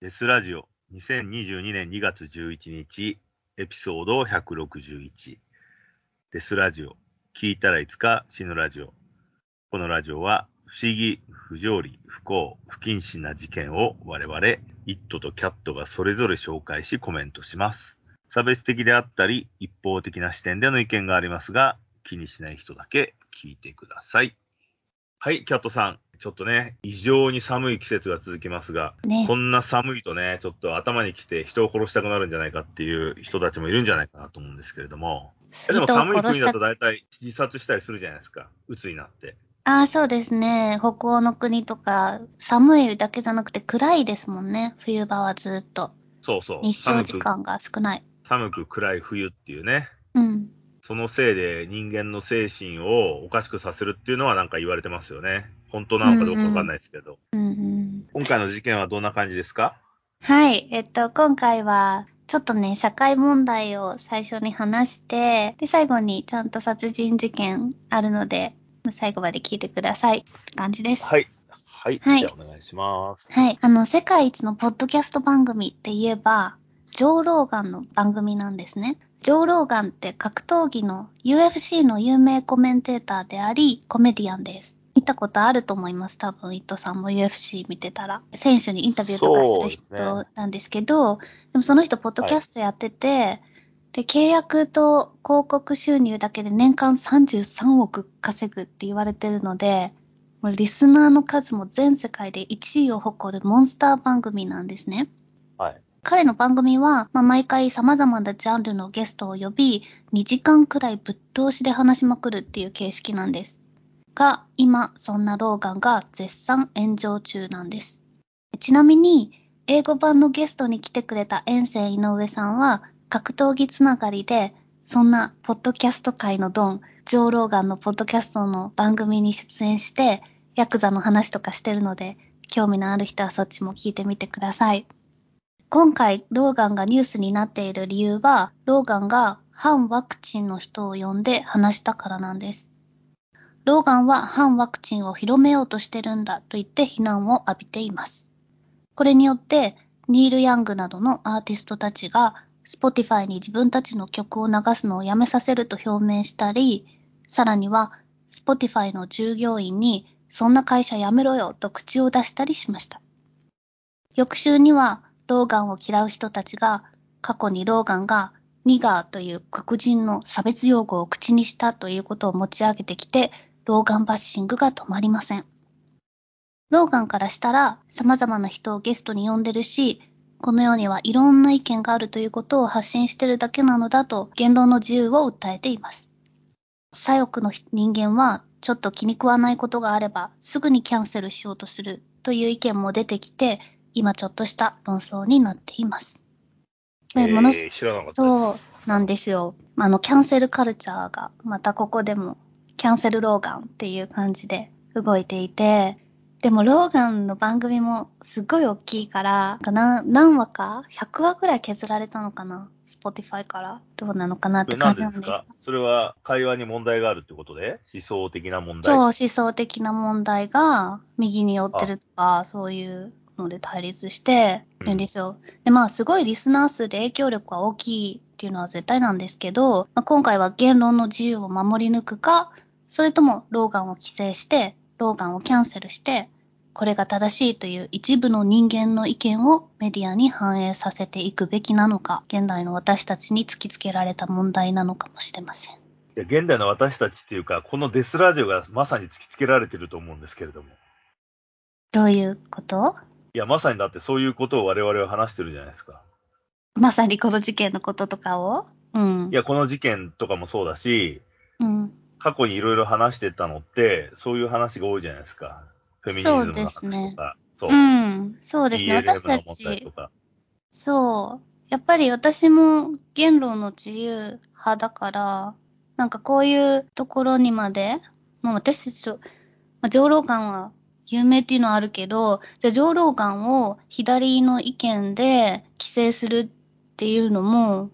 デスラジオ2022年2月11日エピソード161デスラジオ聞いたらいつか死ぬラジオこのラジオは不思議、不条理、不幸、不謹慎な事件を我々、イットとキャットがそれぞれ紹介しコメントします。差別的であったり、一方的な視点での意見がありますが、気にしない人だけ聞いてください。はい、キャットさん。ちょっとね、異常に寒い季節が続きますが、ね、こんな寒いとね、ちょっと頭にきて人を殺したくなるんじゃないかっていう人たちもいるんじゃないかなと思うんですけれども、でも寒い国だと大体自殺したりするじゃないですか、鬱になって。ああ、そうですね。北欧の国とか、寒いだけじゃなくて暗いですもんね、冬場はずっと。そうそう。日照時間が少ない。寒く暗い冬っていうね。うん。そのせいで人間の精神をおかしくさせるっていうのはなんか言われてますよね。本当なのかどうかわかんないですけど。うんうん、今回の事件はどんな感じですか？はい。えっと、今回は、ちょっとね、社会問題を最初に話して、で、最後にちゃんと殺人事件あるので、最後まで聞いてください。感じです。はい。はい。はい、じゃあお願いします。はい。あの、世界一のポッドキャスト番組って言えば、ジョー・ローガンの番組なんですね。ジョー・ローガンって格闘技の UFC の有名コメンテーターであり、コメディアンです。見たことあると思います。多分、伊藤さんも UFC 見てたら。選手にインタビューとかする人なんですけど、でね、でもその人、ポッドキャストやってて、はい、で、契約と広告収入だけで年間33億稼ぐって言われてるので、もうリスナーの数も全世界で1位を誇るモンスター番組なんですね。はい。彼の番組は、まあ、毎回様々なジャンルのゲストを呼び、2時間くらいぶっ通しで話しまくるっていう形式なんです。が、今、そんなローガンが絶賛炎上中なんです。ちなみに、英語版のゲストに来てくれた遠征井上さんは、格闘技つながりで、そんなポッドキャスト界のドン、ジョー・ローガンのポッドキャストの番組に出演して、ヤクザの話とかしてるので、興味のある人はそっちも聞いてみてください。今回、ローガンがニュースになっている理由は、ローガンが反ワクチンの人を呼んで話したからなんです。ローガンは反ワクチンを広めようとしてるんだと言って非難を浴びています。これによって、ニール・ヤングなどのアーティストたちが、Spotify に自分たちの曲を流すのをやめさせると表明したり、さらには、Spotify の従業員に、そんな会社やめろよと口を出したりしました。翌週には、ローガンを嫌う人たちが、過去にローガンがニガーという黒人の差別用語を口にしたということを持ち上げてきて、ローガンバッシングが止まりません。ローガンからしたら様々な人をゲストに呼んでるし、この世にはいろんな意見があるということを発信してるだけなのだと言論の自由を訴えています。左翼の人間はちょっと気に食わないことがあればすぐにキャンセルしようとするという意見も出てきて、今ちょっとした論争になっています。えー、もの知らなかったそうなんですよ。あの、キャンセルカルチャーが、またここでも、キャンセルローガンっていう感じで動いていて、でも、ローガンの番組もすごい大きいから、何何話か ?100 話くらい削られたのかな ?Spotify からどうなのかなって感じなんですかそれは会話に問題があるってことで？思想的な問題？そう、思想的な問題が右に寄ってるとか、そういうので対立してるんですよ。うん、で、まあ、すごいリスナー数で影響力が大きいっていうのは絶対なんですけど、まあ、今回は言論の自由を守り抜くか、それともローガンを規制して、ローガンをキャンセルして、これが正しいという一部の人間の意見をメディアに反映させていくべきなのか、現代の私たちに突きつけられた問題なのかもしれません。いや、現代の私たちっていうか、このデスラジオがまさに突きつけられてると思うんですけれども。どういうこと？いや、まさにだってそういうことを我々は話してるじゃないですか。まさにこの事件のこととかを？うん。いや、この事件とかもそうだし、うん。過去にいろいろ話してたのって、そういう話が多いじゃないですか。フェミニズムの話とか。そうですね。そう。うん。そうですね。私たち。そう。やっぱり私も言論の自由派だから、なんかこういうところにまで、もう私たちと、まあ、上老感は有名っていうのはあるけど、じゃあ上老眼を左の意見で規制するっていうのも、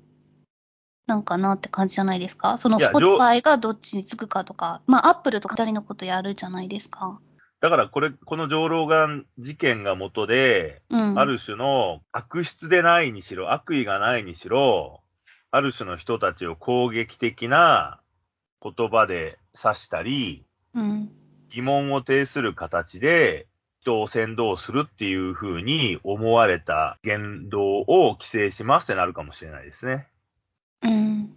なんかなって感じじゃないですか？その Spotify がどっちにつくかとか、まあ Apple とか二人のことやるじゃないですか。だからこれ、この上老眼事件が元で、うん。ある種の悪質でないにしろ、悪意がないにしろ、ある種の人たちを攻撃的な言葉で指したり、うん。疑問を呈する形で人を先導するっていうふうに思われた言動を規制しますってなるかもしれないですね。うん。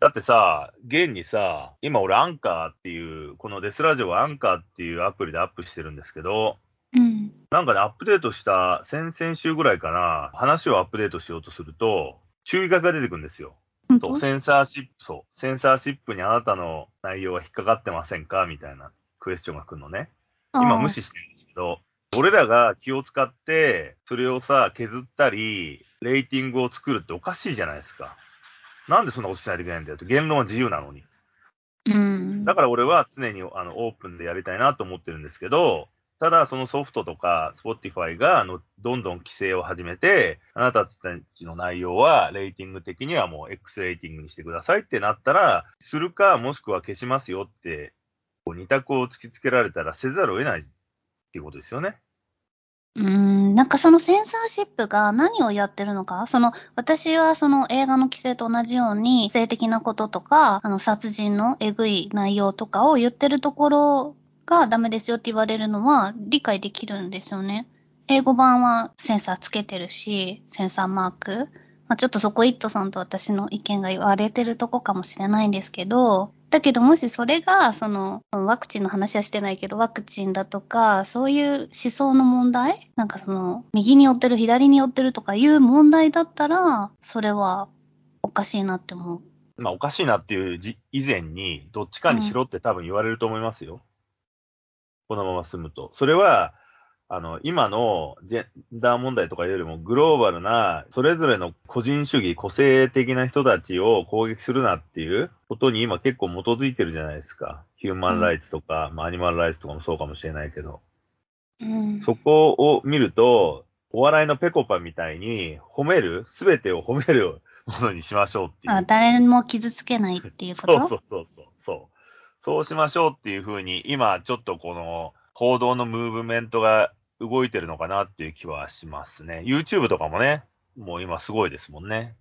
だってさ、現にさ、今俺アンカーっていう、このデスラジオはアンカーっていうアプリでアップしてるんですけど、うん。なんかね、アップデートした先々週ぐらいかな、話をアップデートしようとすると、注意書きが出てくるんですよ。本当？そう、センサーシップ、そう、センサーシップにあなたの内容は引っかかってませんか？みたいなクエスチョンが来るのね。今無視してるんですけど、俺らが気を使って、それをさ、削ったり、レーティングを作るっておかしいじゃないですか。なんでそんなことしないといけないんだよと。言論は自由なのに。うん。だから俺は常にあのオープンでやりたいなと思ってるんですけど、ただそのソフトとか Spotify があのどんどん規制を始めて、あなたたちの内容はレーティング的にはもう X レーティングにしてくださいってなったら、するかもしくは消しますよって、こう二択を突きつけられたらせざるを得ないっていうことですよね。うん、なんかそのセンサーシップが何をやってるのか、その私はその映画の規制と同じように性的なこととか、あの殺人のえぐい内容とかを言ってるところがダメですよって言われるのは理解できるんですよね。英語版はセンサーつけてるし、センサーマーク。まあ、ちょっとそこイットさんと私の意見が言われてるとこかもしれないんですけど、だけどもしそれが、その、ワクチンの話はしてないけど、ワクチンだとか、そういう思想の問題なんかその、右に寄ってる、左に寄ってるとかいう問題だったら、それはおかしいなって思う。まあおかしいなっていうじ以前に、どっちかにしろって多分言われると思いますよ。このまま進むと。それは、あの、今のジェンダー問題とかよりもグローバルな、それぞれの個人主義、個性的な人たちを攻撃するなっていうことに今結構基づいてるじゃないですか。ヒューマンライツとか、まあアニマルライツとかもそうかもしれないけど。うん。そこを見ると、お笑いのペコパみたいに褒める、すべてを褒めるものにしましょうっていう。あ、誰も傷つけないっていうことそうそうそうそう。そうそうしましょうっていうふうに、今ちょっとこの報道のムーブメントが動いてるのかなっていう気はしますね。YouTube とかもね、もう今すごいですもんね。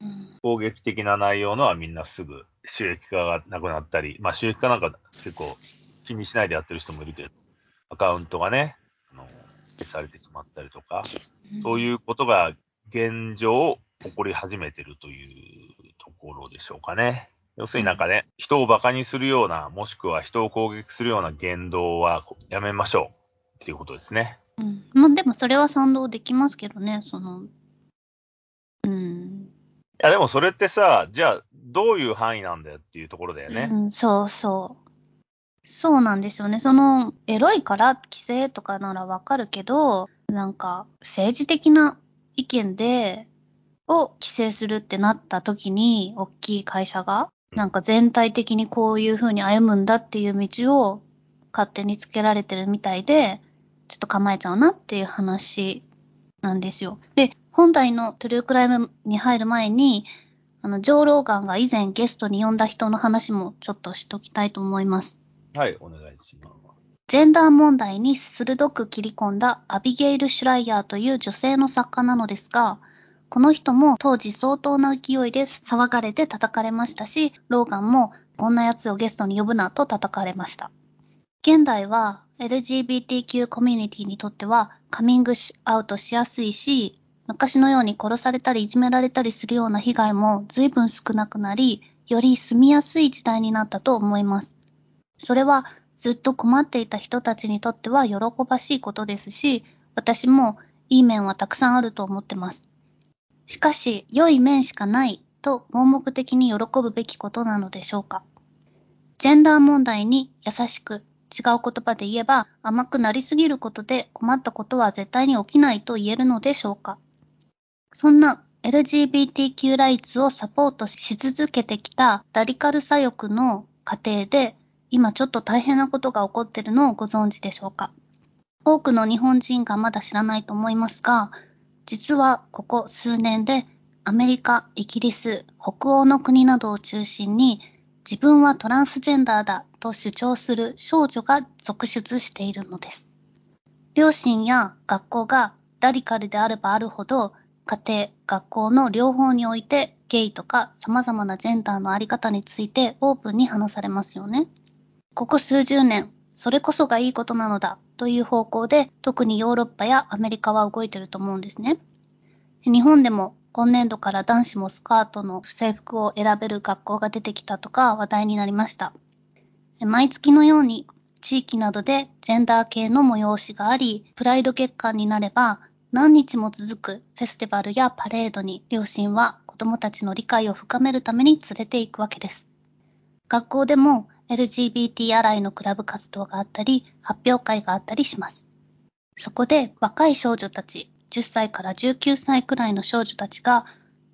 うん攻撃的な内容のはみんなすぐ収益化がなくなったり、まあ収益化なんか結構気にしないでやってる人もいるけど、アカウントがね、あの消されてしまったりとか、そういうことが現状起こり始めてるというところでしょうかね。要するになんかね、人を馬鹿にするような、もしくは人を攻撃するような言動はやめましょうっていうことですね。うん。まあでもそれは賛同できますけどね、その、うん。いやでもそれってさ、じゃあどういう範囲なんだよっていうところだよね。うん、そうそう。そうなんですよね。その、エロいから規制とかならわかるけど、なんか、政治的な意見で、を規制するってなった時に、大きい会社が、なんか全体的にこういう風に歩むんだっていう道を勝手につけられてるみたいで、ちょっと構えちゃうなっていう話なんですよ。で、本題のトゥルークライムに入る前に、あの、ジョー・ローガンが以前ゲストに呼んだ人の話もちょっとしときたいと思います。はい、お願いします。ジェンダー問題に鋭く切り込んだアビゲイル・シュライヤーという女性の作家なのですが、この人も当時相当な勢いで騒がれて叩かれましたし、ローガンもこんな奴をゲストに呼ぶなと叩かれました。現代は LGBTQ コミュニティにとってはカミングアウトしやすいし、昔のように殺されたりいじめられたりするような被害も随分少なくなり、より住みやすい時代になったと思います。それはずっと困っていた人たちにとっては喜ばしいことですし、私もいい面はたくさんあると思ってます。しかし、良い面しかないと盲目的に喜ぶべきことなのでしょうか。ジェンダー問題に優しく違う言葉で言えば甘くなりすぎることで困ったことは絶対に起きないと言えるのでしょうか。そんな LGBTQ ライツをサポートし続けてきたラディカル左翼の過程で今ちょっと大変なことが起こっているのをご存知でしょうか多くの日本人がまだ知らないと思いますが、実はここ数年でアメリカ、イギリス、北欧の国などを中心に自分はトランスジェンダーだと主張する少女が続出しているのです。両親や学校がラディカルであればあるほど、家庭、学校の両方においてゲイとか様々なジェンダーのあり方についてオープンに話されますよね。ここ数十年、それこそがいいことなのだという方向で、特にヨーロッパやアメリカは動いてると思うんですね。日本でも今年度から男子もスカートの制服を選べる学校が出てきたとか話題になりました。毎月のように地域などでジェンダー系の催しがあり、プライド月間になれば何日も続くフェスティバルやパレードに両親は子供たちの理解を深めるために連れて行くわけです。学校でも LGBT アライのクラブ活動があったり、発表会があったりします。そこで若い少女たち、10歳から19歳くらいの少女たちが、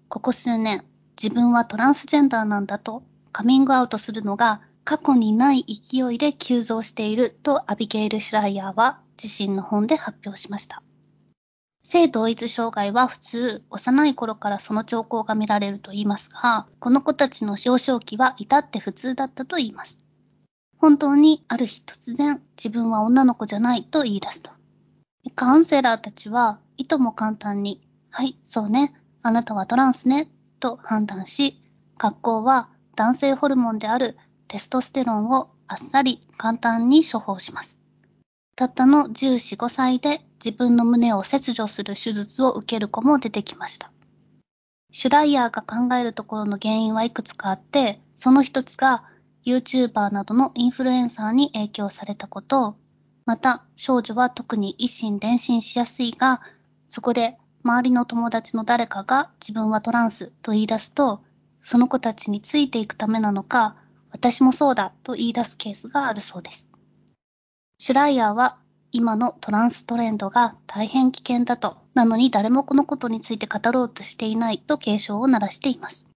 ここ数年、自分はトランスジェンダーなんだとカミングアウトするのが過去にない勢いで急増しているとアビゲイル・シュライヤーは自身の本で発表しました。性同一障害は普通、幼い頃からその兆候が見られると言いますが、この子たちの幼少期は至って普通だったと言います。本当にある日突然自分は女の子じゃないと言い出すと。カウンセラーたちはいとも簡単に、はい、そうね、あなたはトランスね、と判断し、学校は男性ホルモンであるテストステロンをあっさり簡単に処方します。たったの14、5歳で自分の胸を切除する手術を受ける子も出てきました。シュライヤーが考えるところの原因はいくつかあって、その一つが YouTuber などのインフルエンサーに影響されたこと、また少女は特に一心伝心しやすいが、そこで周りの友達の誰かが自分はトランスと言い出すと、その子たちについていくためなのか、私もそうだと言い出すケースがあるそうです。シュライヤーは今のトランストレンドが大変危険だと、なのに誰もこのことについて語ろうとしていないと警鐘を鳴らしています。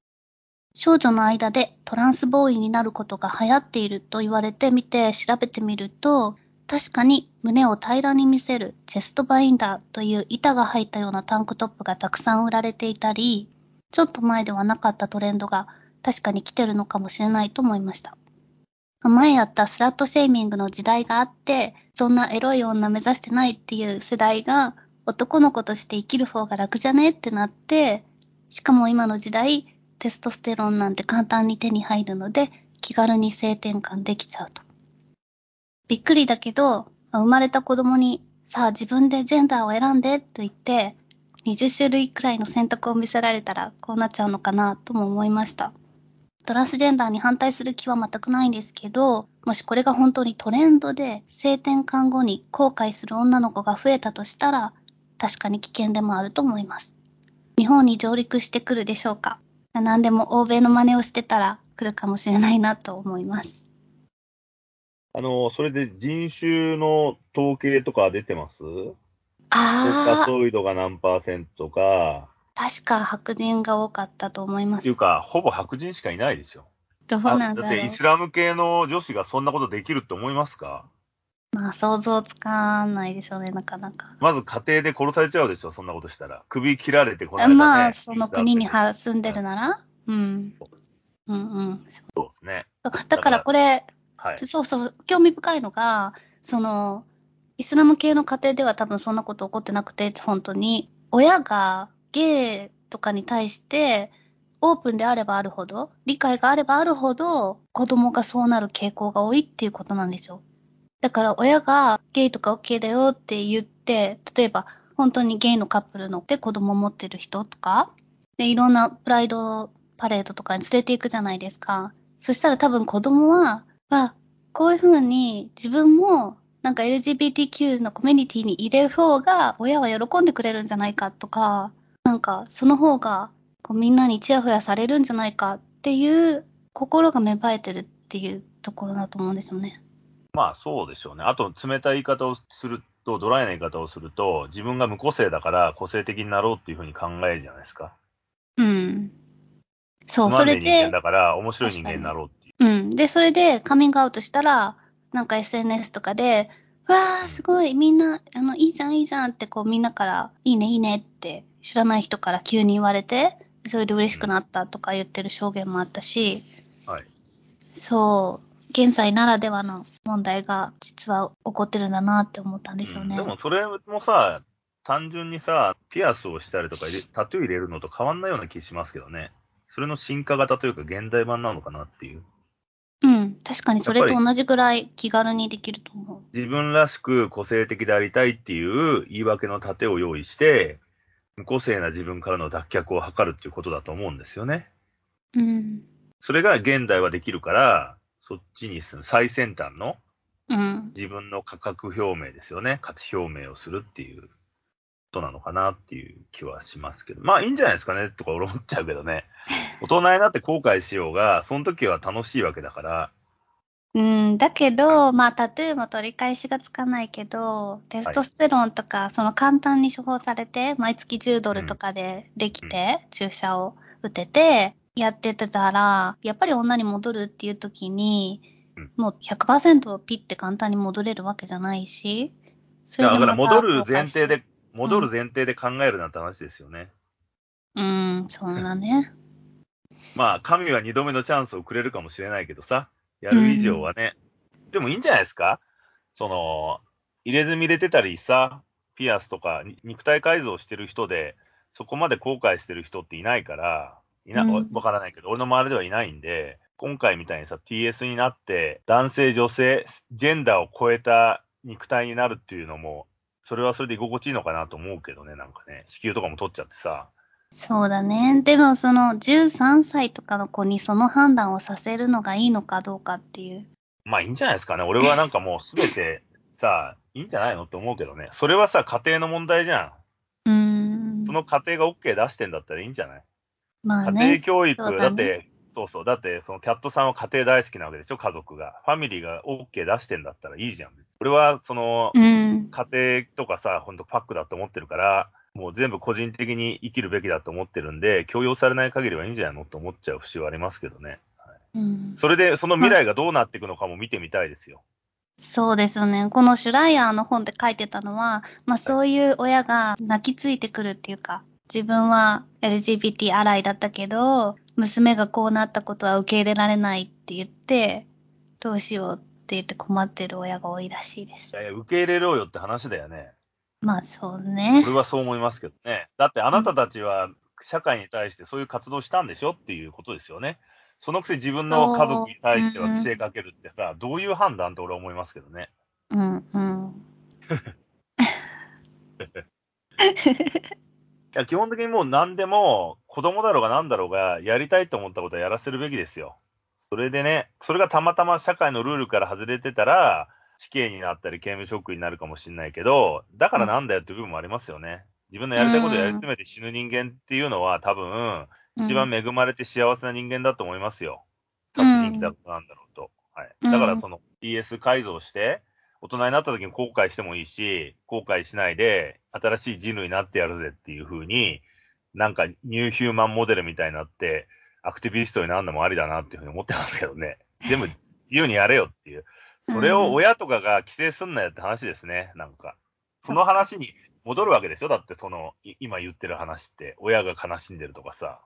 少女の間でトランスボーイになることが流行っていると言われてみて調べてみると、確かに胸を平らに見せるチェストバインダーという板が入ったようなタンクトップがたくさん売られていたり、ちょっと前ではなかったトレンドが確かに来てるのかもしれないと思いました。前やったスラットシェーミングの時代があって、そんなエロい女目指してないっていう世代が男の子として生きる方が楽じゃねってなって、しかも今の時代、テストステロンなんて簡単に手に入るので、気軽に性転換できちゃうと。びっくりだけど、生まれた子供に、さあ自分でジェンダーを選んでと言って、20種類くらいの選択を見せられたらこうなっちゃうのかなとも思いました。トランスジェンダーに反対する気は全くないんですけど、もしこれが本当にトレンドで性転換後に後悔する女の子が増えたとしたら、確かに危険でもあると思います。日本に上陸してくるでしょうか何でも欧米の真似をしてたら来るかもしれないなと思います。あの、それで人種の統計とか出てます？ああ。カソイドが何パーセントか。確か白人が多かったと思います。っていうか、ほぼ白人しかいないですよ。どうなんだだってイスラム系の女子がそんなことできるって思いますか？まあ想像つかないでしょうね、なかなか。まず家庭で殺されちゃうでしょ、そんなことしたら。首切られてこない、ね、まあ、その国に住んでるなら、うん。うんうん。そうですね。だからこれ、はい、そうそう、興味深いのが、その、イスラム系の家庭では多分そんなこと起こってなくて、本当に、親がゲイとかに対して、オープンであればあるほど、理解があればあるほど、子供がそうなる傾向が多いっていうことなんですよ。だから親がゲイとか OK だよって言って、例えば本当にゲイのカップルので子供を持ってる人とか、で、いろんなプライドパレードとかに連れて行くじゃないですか。そしたら多分子供は、あ、こういうふうに自分もなんか LGBTQ のコミュニティに入れる方が親は喜んでくれるんじゃないかとか、なんかその方がこうみんなにチヤホヤされるんじゃないかっていう心が芽生えてるっていうところだと思うんですよね。まあそうでしょうね。あと冷たい言い方をすると、ドライな言い方をすると、自分が無個性だから個性的になろうっていうふうに考えるじゃないですか。うん。そう、それで。人間だから面白い人間になろうって。で、それでカミングアウトしたら、なんか SNS とかで、わー、すごい、みんな、あの、いいじゃん、いいじゃんって、こう、みんなから、いいね、いいねって、知らない人から急に言われて、それで嬉しくなったとか言ってる証言もあったし、はい。そう。現在ならではの問題が実は起こってるんだなって思ったんですよね。うんでもそれもさ、単純にさ、ピアスをしたりとかタトゥー入れるのと変わんないような気しますけどね。それの進化型というか現代版なのかなっていう。うん。確かにそれと同じぐらい気軽にできると思う。自分らしく個性的でありたいっていう言い訳の盾を用意して、無個性な自分からの脱却を図るっていうことだと思うんですよね。うん。それが現代はできるから、そっちに最先端のうん。自分の価格表明ですよね。価値表明をするっていうことなのかなっていう気はしますけど。まあいいんじゃないですかねとか俺思っちゃうけどね。大人になって後悔しようが、その時は楽しいわけだから、うん、だけど、まあ、タトゥーも取り返しがつかないけど、テストステロンとか、その簡単に処方されて、毎月10ドルとかでできて、注射を打てて、やっててたら、やっぱり女に戻るっていう時にうん、もう100%ピッて簡単に戻れるわけじゃないし、そだから戻る前提で、戻る前提で考えるなんて話ですよね。うん、そんなね。まあ、神は二度目のチャンスをくれるかもしれないけどさ、やる以上はね。でもいいんじゃないですか？その、入れ墨入れてたりさ、ピアスとかに肉体改造してる人で、そこまで後悔してる人っていないから、いな、うんわからないけど、俺の周りではいないんで、今回みたいにさ、TS になって、男性、女性、ジェンダーを超えた肉体になるっていうのも、それはそれで居心地いいのかなと思うけどね、なんかね、子宮とかも取っちゃってさ。そうだね。でも、その13歳とかの子にその判断をさせるのがいいのかどうかっていう。まあいいんじゃないですかね。俺はなんかもうすべてさ、いいんじゃないのって思うけどね。それはさ、家庭の問題じゃうーん。んそ。の家庭が OK 出してんだったらいいんじゃない？まあ家庭ね。教育、だねだって、そうそう。だって、そのキャットさんは家庭大好きなわけでしょ、家族が。ファミリーが OK 出してんだったらいいじゃん。俺は、その、うん。家庭とかさ、ほんとパックだと思ってるから、もう全部個人的に生きるべきだと思ってるんで、強要されない限りはいいんじゃないの？と思っちゃう節はありますけどね。うん、それで、その未来がどうなっていくのかも見てみたいですよ。そうですよね。このシュライヤーの本で書いてたのは、まあそういう親が泣きついてくるっていうか、自分は LGBT アライだったけど、娘がこうなったことは受け入れられないって言って、どうしようって言って困ってる親が多いらしいですい。やいや、受け入れろよって話だよね。まあそうね。俺はそう思いますけどね。だってあなたたちは社会に対してそういう活動したんでしょっていうことですよね。そのくせ自分の家族に対しては規制かけるってさ、どういう判断と俺は思いますけどね。うんうん。いや基本的にもう何でも子供だろうが何だろうがやりたいと思ったことはやらせるべきですよ。それでね、それがたまたま社会のルールから外れてたら、死刑になったり刑務職になるかもしれないけど、だからなんだよっていう部分もありますよね。自分のやりたいことをやり詰めて死ぬ人間っていうのは多分、一番恵まれて幸せな人間だと思いますよ。殺人鬼だとなんだろうと。はい。だからその PS 改造して、大人になった時に後悔してもいいし、後悔しないで、新しい人類になってやるぜっていう風に、なんかニューヒューマンモデルみたいになって、アクティビストになるのもありだなっていうふうに思ってますけどね。全部自由にやれよっていう。それを親とかが規制すんなよって話ですね、なんか。その話に戻るわけでしょ？だってその、い今言ってる話って、親が悲しんでるとかさ。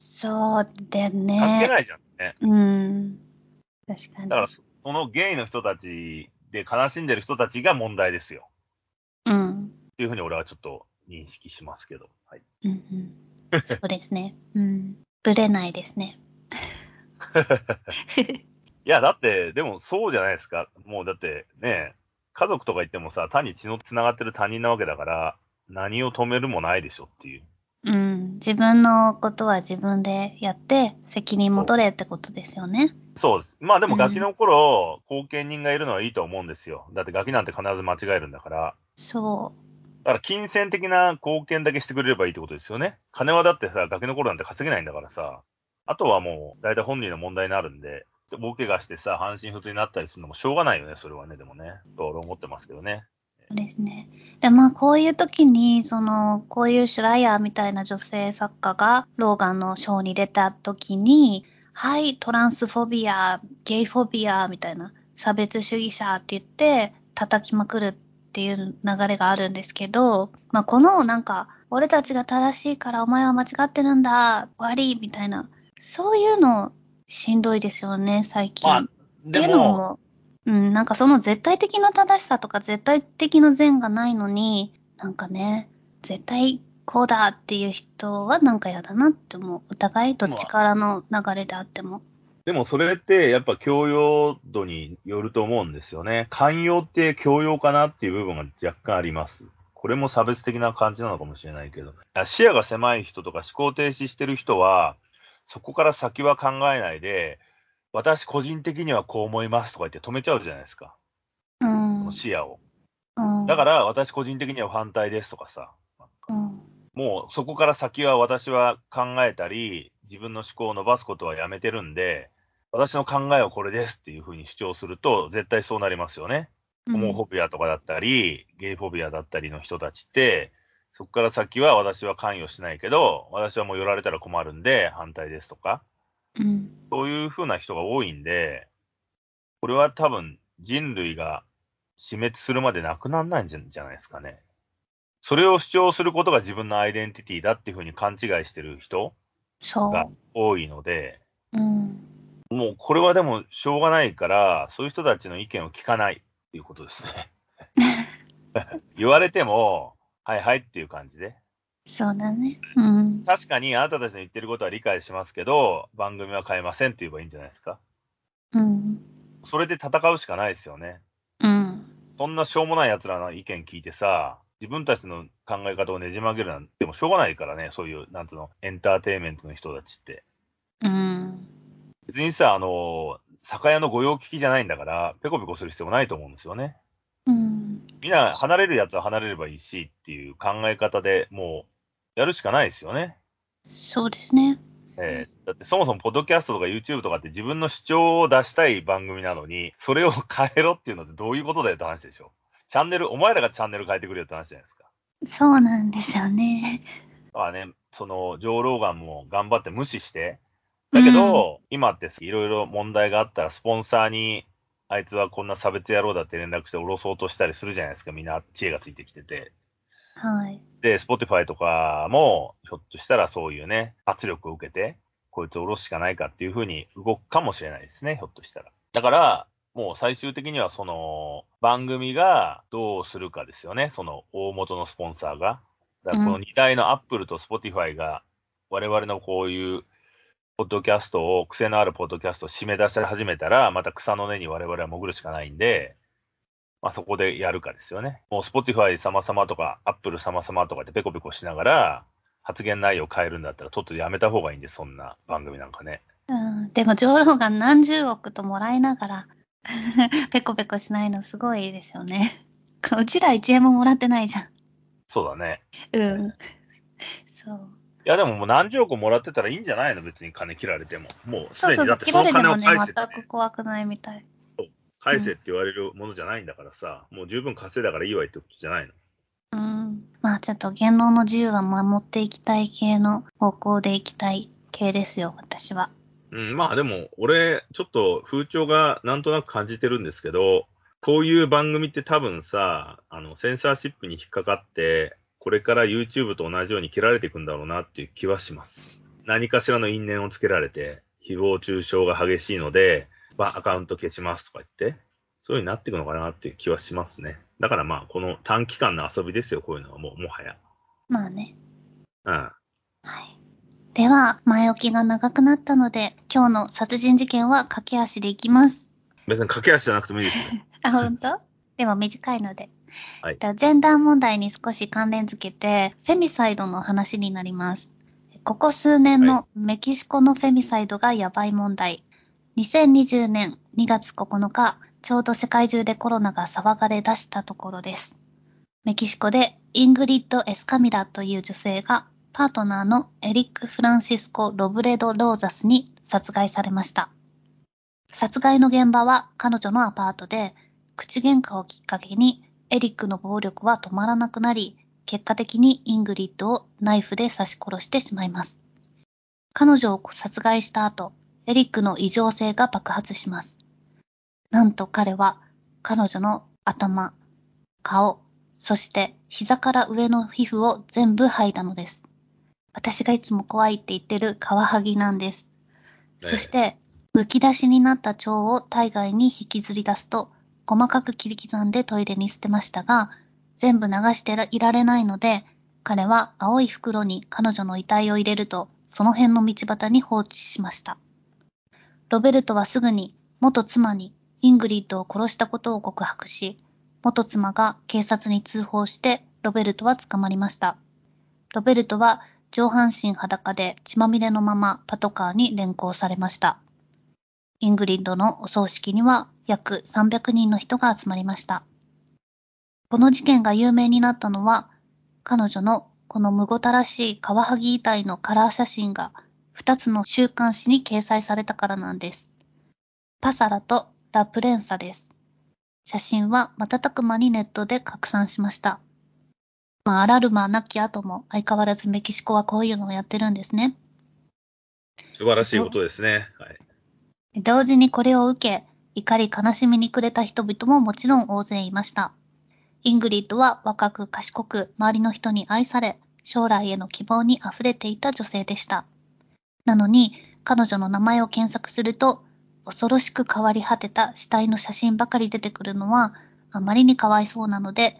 そうだね。関係ないじゃんね。うん。確かに。だから、そそのゲイの人たちで悲しんでる人たちが問題ですよ。うん。っていうふうに俺はちょっと認識しますけど。はい。うんうん。そうですね。うん。ぶれないですね。いや、だって、でもそうじゃないですか。もうだってね、家族とか言ってもさ、単に血の繋がってる他人なわけだから、何を止めるもないでしょっていう。うん。自分のことは自分でやって、責任も取れってことですよね。そうです。まあでもうんガキの頃、後見人がいるのはいいと思うんですよ。だってガキなんて必ず間違えるんだから。そだから金銭的な貢献だけしてくれればいいってことですよね。金はだってさ、ガキの頃なんて稼げないんだからさ。あとはもう、大体本人の問題になるんで、大怪我してさ、半身不通になったりするのもしょうがないよね、それはね、でもね。と俺思ってますけどね。ですね。で、まあ、こういう時に、その、こういうシュライヤーみたいな女性作家が、ローガンのショーに出た時に、はい、トランスフォビア、ゲイフォビア、みたいな、差別主義者って言って、叩きまくるっていう流れがあるんですけど、まあ、この、なんか、俺たちが正しいからお前は間違ってるんだ、終わり、みたいな、そういうのしんどいですよね、最近。まあ、っていうのでも、も、うん、なんかその絶対的な正しさとか絶対的な善がないのに、なんかね、絶対こうだっていう人はなんか嫌だなって思う。お互いどっちからの流れであっても。でもそれってやっぱ教養度によると思うんですよね。寛容って教養かなっていう部分が若干あります。これも差別的な感じなのかもしれないけど。視野が狭い人とか思考停止してる人は、そこから先は考えないで、私個人的にはこう思いますとか言って止めちゃうじゃないですか。うん。視野を。うん、だから私個人的には反対ですとかさ。うん、もうそこから先は私は考えたり、自分の思考を伸ばすことはやめてるんで、私の考えはこれですっていうふうに主張すると、絶対そうなりますよね。ホモフォビアとかだったり、ゲイフォビアだったりの人たちって、そこから先は私は関与しないけど、私はもう寄られたら困るんで反対ですとか、うん。そういうふうな人が多いんで、これは多分人類が死滅するまでなくならないんじゃないですかね。それを主張することが自分のアイデンティティだっていうふうに勘違いしてる人そが多いので、う。うん。もうこれはでもしょうがないから、そういう人たちの意見を聞かないっていうことですね。言われても、はいはいっていう感じで。そうだね。うん。確かにあなたたちの言ってることは理解しますけど、番組は変えませんって言えばいいんじゃないですか。うん。それで戦うしかないですよね。うん。そんなしょうもない奴らの意見聞いてさ、自分たちの考え方をねじ曲げるなんてもしょうがないからね、そういう、なんていうの、エンターテインメントの人たちって。うん。別にさ、あの、酒屋の御用聞きじゃないんだから、ペコペコする必要もないと思うんですよね。うん。みんな離れるやつは離れればいいしっていう考え方でもうやるしかないですよね。そうですね。えーだってそもそもポッドキャストとか YouTube とかって自分の主張を出したい番組なのに、それを変えろっていうのってどういうことだよって話でしょ。チャンネル、お前らがチャンネル変えてくれよって話じゃないですか。そうなんですよね。だからね、その、ジョー・ローガンも頑張って無視して、だけど、今っていろいろ問題があったら、スポンサーに、あいつはこんな差別野郎だって連絡して下ろそうとしたりするじゃないですか、みんな知恵がついてきてて。はい。で、Spotify とかも、ひょっとしたらそういうね、圧力を受けて、こいつを下ろすしかないかっていうふうに動くかもしれないですね、ひょっとしたら。だから、もう最終的にはその、番組がどうするかですよね、その大元のスポンサーが。だからこのうん2台の Apple と Spotify が、我々のこういう、ポッドキャストを、癖のあるポッドキャストを締め出し始めたら、また草の根に我々は潜るしかないんで、まあそこでやるかですよね。もう Spotify 様々とか Apple 様々とかでペコペコしながら、発言内容を変えるんだったら、とっととやめた方がいいんで、そんな番組なんかね。うん。でも、上ローが何十億ともらいながら、ペコペコしないのすごいですよね。うちら1円ももらってないじゃん。そうだね。うん。そう。いや、でももう何十億もらってたらいいんじゃないの？別に金切られても。もうすそうそうそう。でにだって切その金を返せって、全く怖くないみたい。返せって言われるものじゃないんだからさ、もう十分稼いだからいいわいってことじゃないの。うん。まあちょっと言論の自由は守っていきたい系の方向でいきたい系ですよ、私は。うん、まあでも、俺、ちょっと風潮がなんとなく感じてるんですけど、こういう番組って多分さ、あの、センサーシップに引っかかって、これから YouTube と同じように切られていくんだろうなっていう気はします。何かしらの因縁をつけられて、誹謗中傷が激しいので、まあ、アカウント消しますとか言って、そういう風になっていくのかなっていう気はしますね。だからまあ、この短期間の遊びですよ、こういうのはもう、もはや。まあね。うん。はい。では、前置きが長くなったので、今日の殺人事件は駆け足でいきます。別に駆け足じゃなくてもいいですよ。あ、本当？でも短いので。はいえっとジェンダー問題に少し関連づけて、フェミサイドの話になります。ここ数年はのメキシコのフェミサイドがやばい問題。2020年2月9日、ちょうど世界中でコロナが騒がれ出したところです。メキシコでイングリッド・エスカミラという女性がパートナーのエリック・フランシスコ・ロブレド・ローザスに殺害されました。殺害の現場は彼女のアパートで、口喧嘩をきっかけにエリックの暴力は止まらなくなり、結果的にイングリッドをナイフで刺し殺してしまいます。彼女を殺害した後、エリックの異常性が爆発します。なんと彼は彼女の頭、顔、そして膝から上の皮膚を全部剥いだのです。私がいつも怖いって言ってるカワハギなんです。そして、むき出しになった腸を体外に引きずり出すと、細かく切り刻んでトイレに捨てましたが、全部流していられないので、彼は青い袋に彼女の遺体を入れると、その辺の道端に放置しました。ロベルトはすぐに元妻にイングリッドを殺したことを告白し、元妻が警察に通報してロベルトは捕まりました。ロベルトは上半身裸で血まみれのままパトカーに連行されました。イングリッドのお葬式には約300人の人が集まりました。この事件が有名になったのは、彼女のこのむごたらしい皮剥ぎ遺体のカラー写真が2つの週刊誌に掲載されたからなんです。パサラとラプレンサです。写真は瞬く間にネットで拡散しました。まあ、アラルマなき後も相変わらずメキシコはこういうのをやってるんですね。素晴らしいことですね。はい。同時にこれを受け、怒り悲しみに暮れた人々ももちろん大勢いました。イングリッドは若く賢く周りの人に愛され、将来への希望に溢れていた女性でした。なのに、彼女の名前を検索すると、恐ろしく変わり果てた死体の写真ばかり出てくるのは、あまりにかわいそうなので、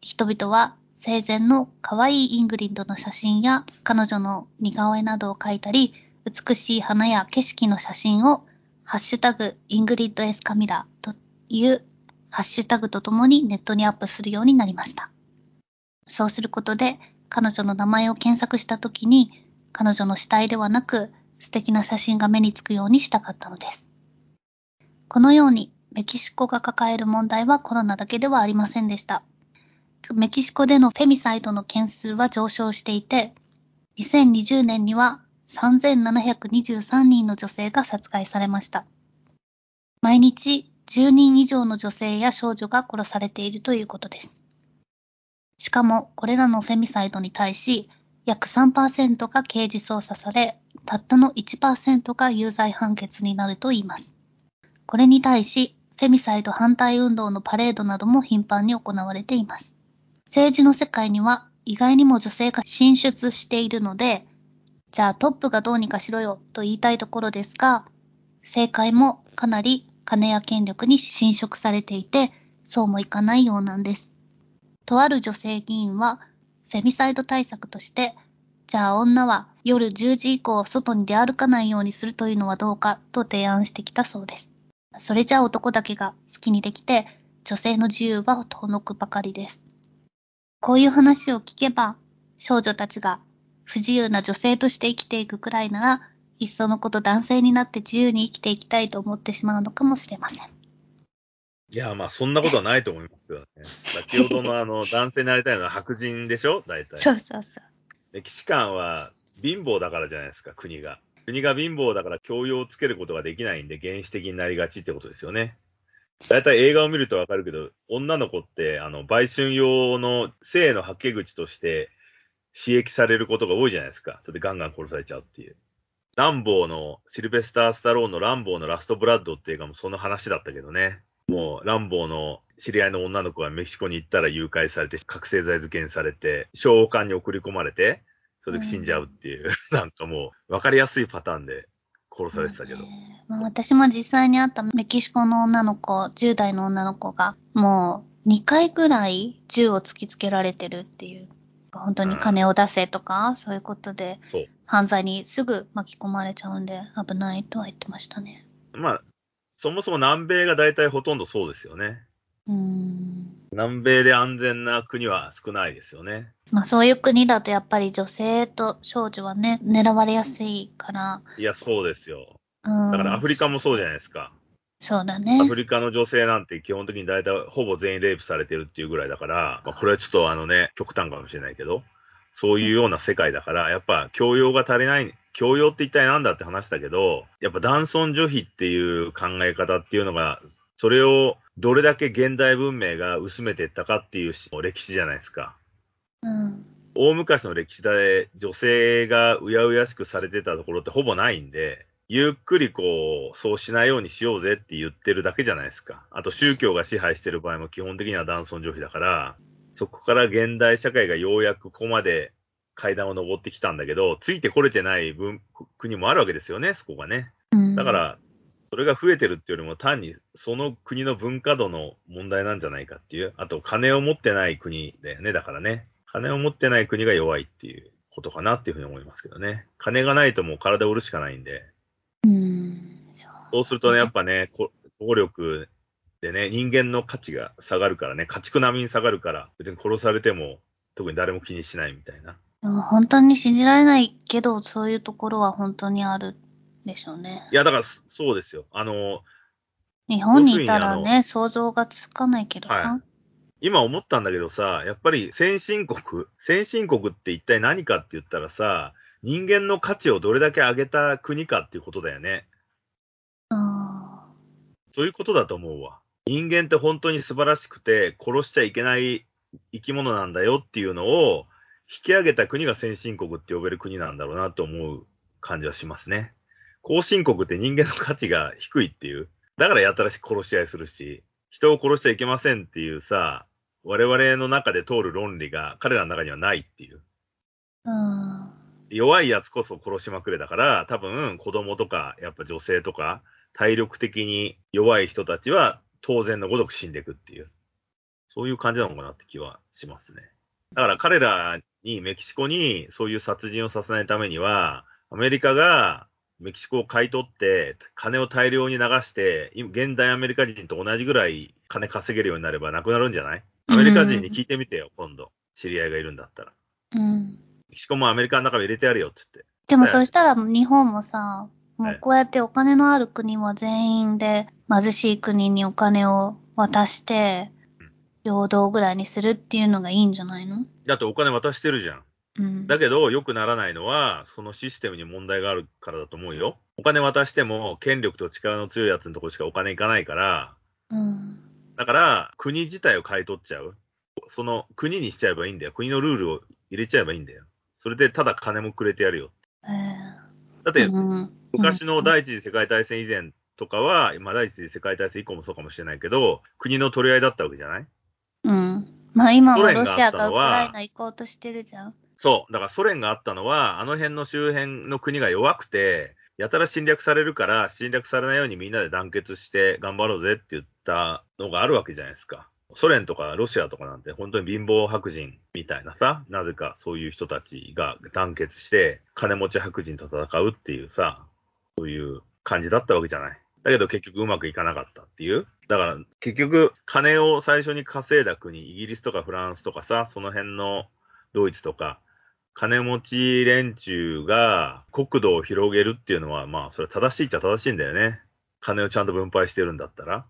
人々は生前の可愛いイングリッドの写真や彼女の似顔絵などを描いたり、美しい花や景色の写真をハッシュタグ、イングリッド・エスカミラというハッシュタグとともにネットにアップするようになりました。そうすることで、彼女の名前を検索したときに、彼女の死体ではなく、素敵な写真が目につくようにしたかったのです。このように、メキシコが抱える問題はコロナだけではありませんでした。メキシコでのフェミサイドの件数は上昇していて、2020年には3723人の女性が殺害されました。毎日10人以上の女性や少女が殺されているということです。しかも、これらのフェミサイドに対し、約3%が刑事捜査され、たったの1%が有罪判決になるといいます。これに対し、フェミサイド反対運動のパレードなども頻繁に行われています。政治の世界には意外にも女性が進出しているので、じゃあトップがどうにかしろよと言いたいところですが、政界もかなり金や権力に侵食されていて、そうもいかないようなんです。とある女性議員は、フェミサイド対策として、じゃあ女は夜10時以降外に出歩かないようにするというのはどうかと提案してきたそうです。それじゃあ男だけが好きにできて、女性の自由は遠のくばかりです。こういう話を聞けば、少女たちが不自由な女性として生きていくくらいなら、いっそのこと男性になって自由に生きていきたいと思ってしまうのかもしれません。いや、まあ、そんなことはないと思いますよね。先ほどのあの、男性になりたいのは白人でしょ？大体。そうそうそう。歴史観は貧乏だからじゃないですか、国が。国が貧乏だから教養をつけることができないんで、原始的になりがちってことですよね。大体映画を見るとわかるけど、女の子って、あの、売春用の性のはけ口として刺激されることが多いじゃないですか。それでガンガン殺されちゃうっていう。ランボーの、シルベスター・スタローンのランボーのラストブラッドっていう映画もその話だったけどね。もう、ランボーの知り合いの女の子がメキシコに行ったら誘拐されて、覚醒剤漬けにされて、召喚に送り込まれて、それで死んじゃうっていう、うん、なんかもう、わかりやすいパターンで殺されてたけど。まあ、私も実際に会ったメキシコの女の子、10代の女の子が、もう2回ぐらい銃を突きつけられてるっていう本当に金を出せとか、そういうことで、犯罪にすぐ巻き込まれちゃうんで、危ないとは言ってましたね。まあ、そもそも南米が大体ほとんどそうですよね。うん南米で安全な国は少ないですよね。まあそういう国だとやっぱり女性と少女はね、狙われやすいから。いや、そうですよ。だからアフリカもそうじゃないですか。そうだね。アフリカの女性なんて基本的に大体ほぼ全員レイプされてるっていうぐらいだから、まあ、これはちょっとあのね、極端かもしれないけど、そういうような世界だから、やっぱ教養が足りない、教養って一体何だって話だけど、やっぱ男尊女卑っていう考え方っていうのが、それをどれだけ現代文明が薄めていったかっていう歴史じゃないですか。うん。大昔の歴史で女性がうやうやしくされてたところってほぼないんで、ゆっくりこう、そうしないようにしようぜって言ってるだけじゃないですか。あと宗教が支配してる場合も基本的には男尊女卑だから、そこから現代社会がようやくここまで階段を登ってきたんだけど、ついてこれてない分国もあるわけですよね、そこがね。だから、それが増えてるっていうよりも単にその国の文化度の問題なんじゃないかっていう。あと金を持ってない国だよね。だからね。金を持ってない国が弱いっていうことかなっていうふうに思いますけどね。金がないともう体を売るしかないんで。うん。そうするとね、やっぱね、こ暴力でね、人間の価値が下がるからね、家畜並みに下がるから、別に殺されても特に誰も気にしないみたいな。でも本当に信じられないけど、そういうところは本当にあるでしょうねい。や、だからそそうですよ。あの、日本にいたらね、想像がつかないけどさ。は今思ったんだけどさ、やっぱり先進国、先進国って一体何かって言ったらさ、人間の価値をどれだけ上げた国かっていうことだよね。あそういうことだと思うわ。人間って本当に素晴らしくて、殺しちゃいけない生き物なんだよっていうのを引き上げた国が先進国って呼べる国なんだろうなと思う感じはしますね。後進国って人間の価値が低いっていう。だからやたらし殺し合いするし、人を殺しちゃいけませんっていうさ、我々の中で通る論理が彼らの中にはないっていう。あ。うん。弱いやつこそ殺しまくれだから、多分子供とか、やっぱ女性とか、体力的に弱い人たちは当然のごとく死んでいくっていう。そういう感じなのかなって気はしますね。だから彼らに、メキシコにそういう殺人をさせないためには、アメリカがメキシコを買い取って、金を大量に流して、今現代アメリカ人と同じぐらい金稼げるようになればなくなるんじゃない？アメリカ人に聞いてみてよ、今度。知り合いがいるんだったら。うん。メキシコもアメリカの中に入れてやるよって言って。でもはいそしたら日本もさ、もはいうこうやってお金のある国は全員で貧しい国にお金を渡してうん、平等ぐらいにするっていうのがいいんじゃないの？だってお金渡してるじゃん。うん。だけど、良くならないのは、そのシステムに問題があるからだと思うよ。お金渡しても、権力と力の強いやつのところしかお金いかないから、うん。だから、国自体を買い取っちゃう。その国にしちゃえばいいんだよ。国のルールを入れちゃえばいいんだよ。それで、ただ金もくれてやるよ。えだって、昔の第一次世界大戦以前とかは、まあ第一次世界大戦以降もそうかもしれないけど、国の取り合いだったわけじゃない？うん。まあ今はロシアがウクライナ行こうとしてるじゃん。そう。だからソ連があったのは、あの辺の周辺の国が弱くて、やたら侵略されるから、侵略されないようにみんなで団結して頑張ろうぜって言ったのがあるわけじゃないですか。ソ連とかロシアとかなんて本当に貧乏白人みたいなさ、なぜかそういう人たちが団結して、金持ち白人と戦うっていうさ、そういう感じだったわけじゃない。だけど結局うまくいかなかったっていう。だから結局金を最初に稼いだ国、イギリスとかフランスとかさ、その辺のドイツとか、金持ち連中が国土を広げるっていうのは、まあ、それは正しいっちゃ正しいんだよね。金をちゃんと分配してるんだったら。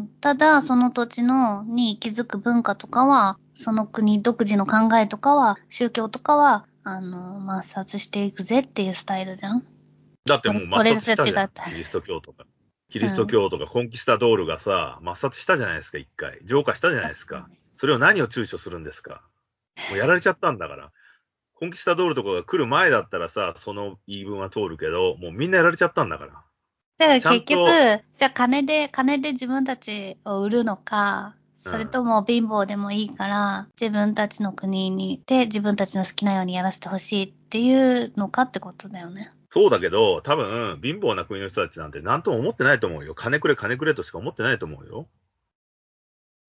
うん。ただ、その土地の、に息づく文化とかは、その国独自の考えとかは、宗教とかは、あの、抹殺していくぜっていうスタイルじゃん。だってもう抹殺したじゃんこれと違った。キリスト教とか。キリスト教とかコンキスタドールがさ、抹殺したじゃないですか、一回。浄化したじゃないですか。それを何を躊躇するんですか。もうやられちゃったんだから。コンキスタドールとかが来る前だったらさ、その言い分は通るけど、もうみんなやられちゃったんだから。だから結局、じゃあ金で、金で自分たちを売るのか、それとも貧乏でもいいから、自分たちの国にいて、自分たちの好きなようにやらせてほしいっていうのかってことだよね。そうだけど、多分、貧乏な国の人たちなんて何とも思ってないと思うよ。金くれ、金くれとしか思ってないと思うよ。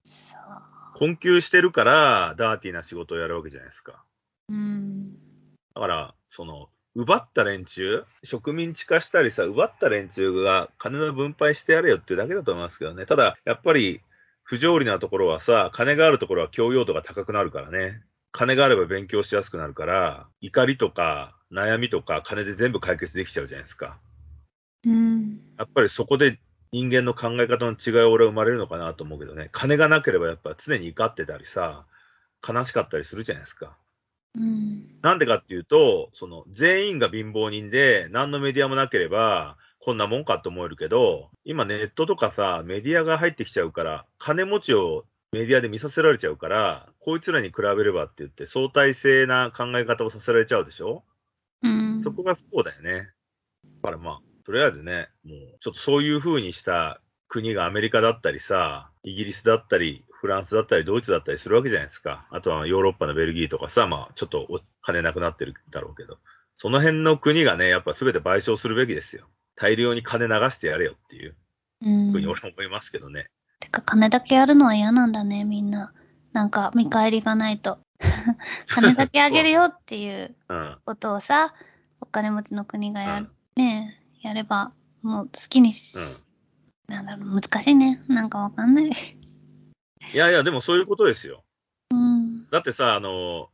そう。困窮してるから、ダーティーな仕事をやるわけじゃないですか。うん。だから、その、奪った連中、植民地化したりさ、奪った連中が金の分配してやれよっていうだけだと思いますけどね。ただ、やっぱり、不条理なところはさ、金があるところは教養度が高くなるからね。金があれば勉強しやすくなるから、怒りとか悩みとか金で全部解決できちゃうじゃないですか。うん。やっぱりそこで人間の考え方の違いは俺は生まれるのかなと思うけどね。金がなければやっぱ常に怒ってたりさ、悲しかったりするじゃないですか。うん。なんでかっていうと、その全員が貧乏人で何のメディアもなければこんなもんかと思えるけど、今ネットとかさ、メディアが入ってきちゃうから、金持ちをメディアで見させられちゃうから、こいつらに比べればって言って相対性な考え方をさせられちゃうでしょ？うん。そこがそうだよね。だからまあ、とりあえずね、もうちょっとそういう風にした国がアメリカだったりさ、イギリスだったり、フランスだったり、ドイツだったりするわけじゃないですか。あとはヨーロッパのベルギーとかさ、まあちょっとお金なくなってるだろうけど。その辺の国がね、やっぱ全て賠償するべきですよ。大量に金流してやれよっていううふうにん。俺は思いますけどね。てか、金だけやるのは嫌なんだね、みんな。なんか、見返りがないと。金だけあげるよっていううん。ことをさ、お金持ちの国がやる、うん。ねえ、やれば、もう好きにし、うん。なんだろう、難しいね。なんかわかんない。いやいや、でもそういうことですよ。うん。だってさ、あの、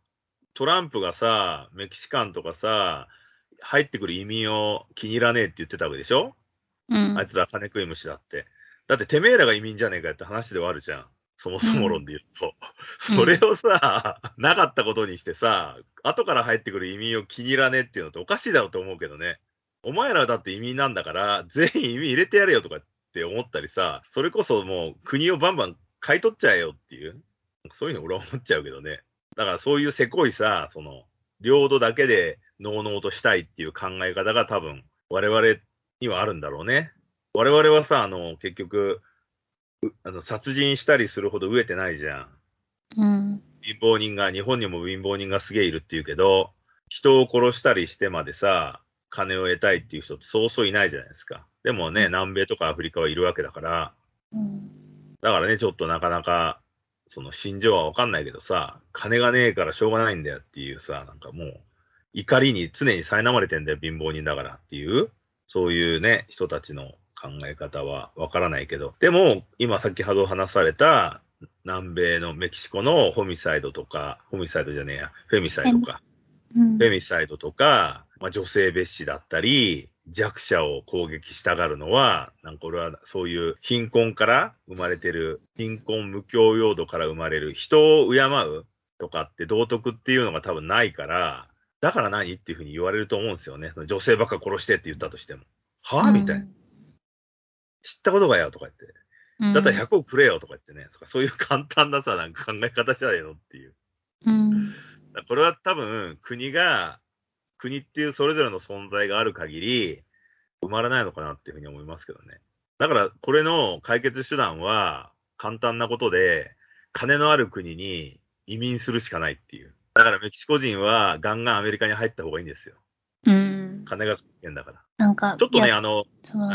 トランプがさ、メキシカンとかさ、入ってくる移民を気に入らねえって言ってたわけでしょ？うんあい。つら金食い虫だって。だっててめえらが移民じゃねえかよって話ではあるじゃん。そもそも論で言うと。うん それをさ、なかったことにしてさ、後から入ってくる移民を気に入らねえっていうのっておかしいだろうと思うけどね。お前らだって移民なんだから、全員移民入れてやれよとかって思ったりさ、それこそもう国をバンバン買い取っちゃえよっていう。そういうの俺は思っちゃうけどね。だからそういうせこいさ、その、領土だけでのうのうとしたいっていう考え方が多分我々にはあるんだろうね。我々はさ、あの、結局、うあの殺人したりするほど飢えてないじゃん。うん。貧乏人が、日本にも貧乏人がすげえいるっていうけど、人を殺したりしてまでさ、金を得たいっていう人ってそうそういないじゃないですか。でもね、南米とかアフリカはいるわけだから、うん。だからね、ちょっとなかなか、その心情はわかんないけどさ、金がねえからしょうがないんだよっていうさ、なんかもう、怒りに常に苛まれてんだよ、貧乏人だからっていう、そういうね、人たちの考え方はわからないけど、でも、今先ほど話された、南米のメキシコのホミサイドとか、ホミサイドじゃねえや、フェミサイドか。うんフェミサイドとか、まあ、女性蔑視だったり、弱者を攻撃したがるのは、なんか俺はそういう貧困から生まれてる、貧困無教養度から生まれる人を敬うとかって道徳っていうのが多分ないから、だから何っていうふうに言われると思うんですよね。女性ばっか殺してって言ったとしても。はぁ？みたいな。知ったことがよとか言って。うん。だったら100億くれよとか言ってね。そういう簡単なさ、なんか考え方じゃねえのっていう。うん。だこれは多分国が、国っていうそれぞれの存在がある限り、生まれないのかなっていうふうに思いますけどね。だからこれの解決手段は簡単なことで、金のある国に移民するしかないっていう。だからメキシコ人はガンガンアメリカに入った方がいいんですよ。うん。金が稼げんだから。なんか、ちょっとね、あの、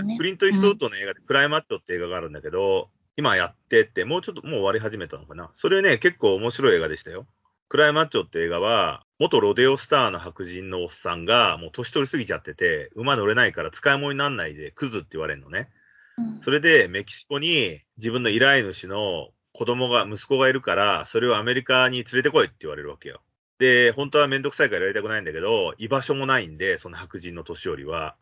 ねク。リント・イーストウッドの映画で、クライマッチョって映画があるんだけど、今やってって、もうちょっと、もう終わり始めたのかな。それね、結構面白い映画でしたよ。クライマッチョって映画は、元ロデオスターの白人のおっさんが、もう年取りすぎちゃってて、馬乗れないから使い物になんないで、クズって言われるのね。うんそれで、メキシコに自分の依頼主の子供が、息子がいるから、それをアメリカに連れてこいって言われるわけよ。で、本当はめんどくさいからやりたくないんだけど、居場所もないんで、その白人の年寄りは。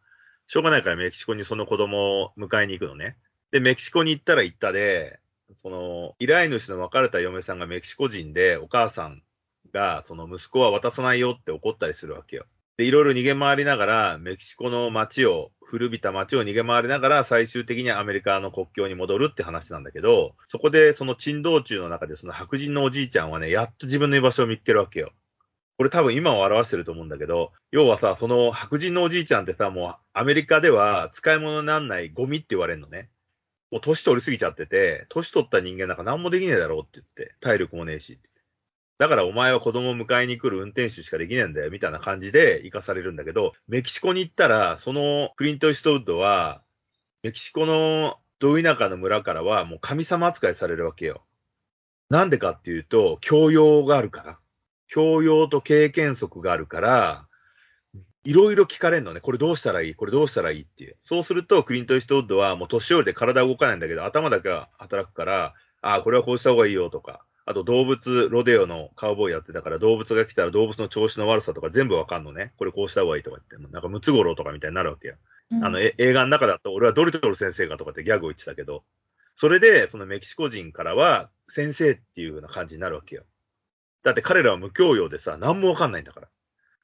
しょうがないからメキシコにその子供を迎えに行くのね。で、メキシコに行ったら行ったで、その、依頼主の別れた嫁さんがメキシコ人で、お母さんが、その息子は渡さないよって怒ったりするわけよ。で、いろいろ逃げ回りながら、メキシコの街を、古びた街を逃げ回りながら、最終的にアメリカの国境に戻るって話なんだけど、そこでその珍道中の中で、その白人のおじいちゃんはね、やっと自分の居場所を見つけるわけよ。これ多分今を表してると思うんだけど、要はさ、その白人のおじいちゃんってさ、もうアメリカでは使い物にならないゴミって言われるのね。もう年取りすぎちゃってて、年取った人間なんか何もできねえだろうって言って、体力もねえしって。だからお前は子供を迎えに来る運転手しかできねえんだよ、みたいな感じで生かされるんだけど、メキシコに行ったら、そのクリント・イーストウッドは、メキシコのど田舎の村からはもう神様扱いされるわけよ。なんでかっていうと、教養があるから。教養と経験則があるから、いろいろ聞かれるのね。これどうしたらいい？これどうしたらいいっていう。そうすると、クリント・イーストウッドはもう年寄りで体動かないんだけど、頭だけは働くから、ああ、これはこうした方がいいよとか、あと動物、ロデオのカウボーイやってたから、動物が来たら動物の調子の悪さとか全部わかんのね。これこうした方がいいとか言って、なんかムツゴロウとかみたいになるわけよ。うんあの、え映画の中だと、俺はドリトル先生がとかってギャグを言ってたけど、それで、そのメキシコ人からは、先生っていう風な感じになるわけよ。だって彼らは無教養でさ、何もわかんないんだから。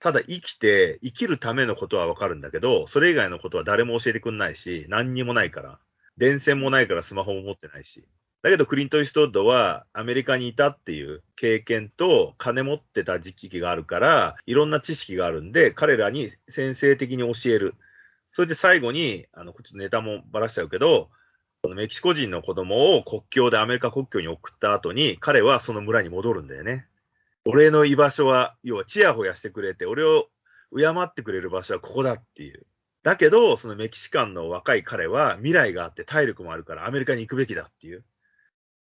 ただ生きて、生きるためのことはわかるんだけど、それ以外のことは誰も教えてくんないし、何にもないから。電線もないからスマホも持ってないし。だけど、クリント・イーストウッドはアメリカにいたっていう経験と金持ってた時期があるから、いろんな知識があるんで、彼らに先生的に教える。それで最後に、あの、ちょっとネタもばらしちゃうけど、メキシコ人の子供を国境でアメリカ国境に送った後に、彼はその村に戻るんだよね。俺の居場所は、要はチヤホヤしてくれて、俺を敬ってくれる場所はここだっていう。だけど、そのメキシカンの若い彼は未来があって体力もあるからアメリカに行くべきだっていう。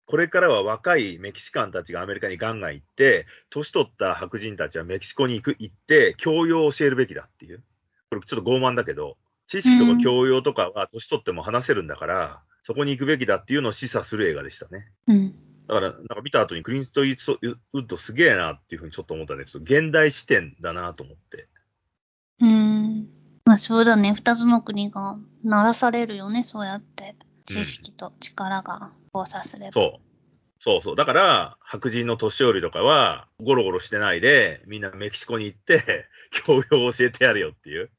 これからは若いメキシカンたちがアメリカにガンガン行って、年取った白人たちはメキシコに行く、行って、教養を教えるべきだっていう。これちょっと傲慢だけど、知識とか教養とかは年取っても話せるんだから、そこに行くべきだっていうのを示唆する映画でしたね。うん。だから、なんか見た後にクリント・ウッドすげえなっていうふうにちょっと思ったんですけど、現代視点だなと思って。うーん。まあそうだね。二つの国が鳴らされるよね。そうやって。知識と力が交差すれば。そう。そうそう。だから、白人の年寄りとかは、ゴロゴロしてないで、みんなメキシコに行って、教養を教えてやれよっていう。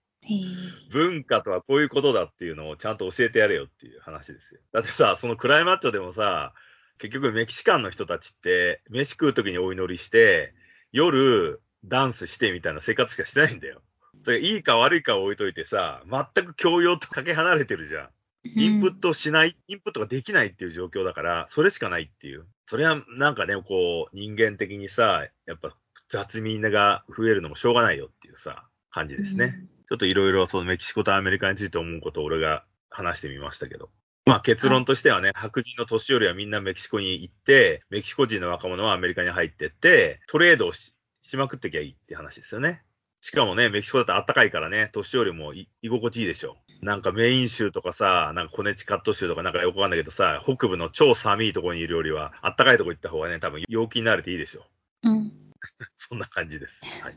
文化とはこういうことだっていうのをちゃんと教えてやれよっていう話ですよ。だってさ、そのクライマッチョでもさ、結局メキシカンの人たちって、飯食う時にお祈りして、夜ダンスしてみたいな生活しかしてないんだよ。それいいか悪いかを置いといてさ、全く教養とかけ離れてるじゃん。インプットしない、インプットができないっていう状況だから、それしかないっていう。それはなんかね、こう、人間的にさ、やっぱ雑味が増えるのもしょうがないよっていうさ、感じですね。ちょっといろいろそのメキシコとアメリカについて思うことを俺が話してみましたけど。まあ結論としてはね、白人の年寄りはみんなメキシコに行って、メキシコ人の若者はアメリカに入ってって、トレードをししまくってきゃいいって話ですよね。しかもね、メキシコだと暖かいからね、年寄りもい居心地いいでしょ。なんかメイン州とかさ、なんかコネチカット州とかなんかよくわかんないけどさ、北部の超寒いところにいるよりは、暖かいとこ行った方がね、多分陽気になれていいでしょ。うん。そんな感じです。はい。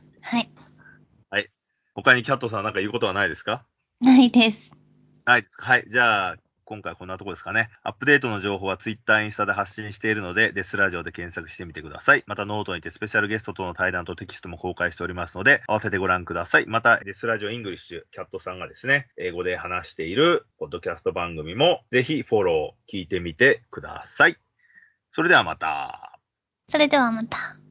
はい。他にキャットさんなんか言うことはないですか？ないです。はい。はい。じゃあ、今回こんなとこですかね。アップデートの情報は Twitter、インスタで発信しているので、デスラジオで検索してみてください。またノートにてスペシャルゲストとの対談とテキストも公開しておりますので、合わせてご覧ください。また、デスラジオイングリッシュ、キャットさんがですね、英語で話しているポッドキャスト番組も、ぜひフォロー、聞いてみてください。それではまた。それではまた。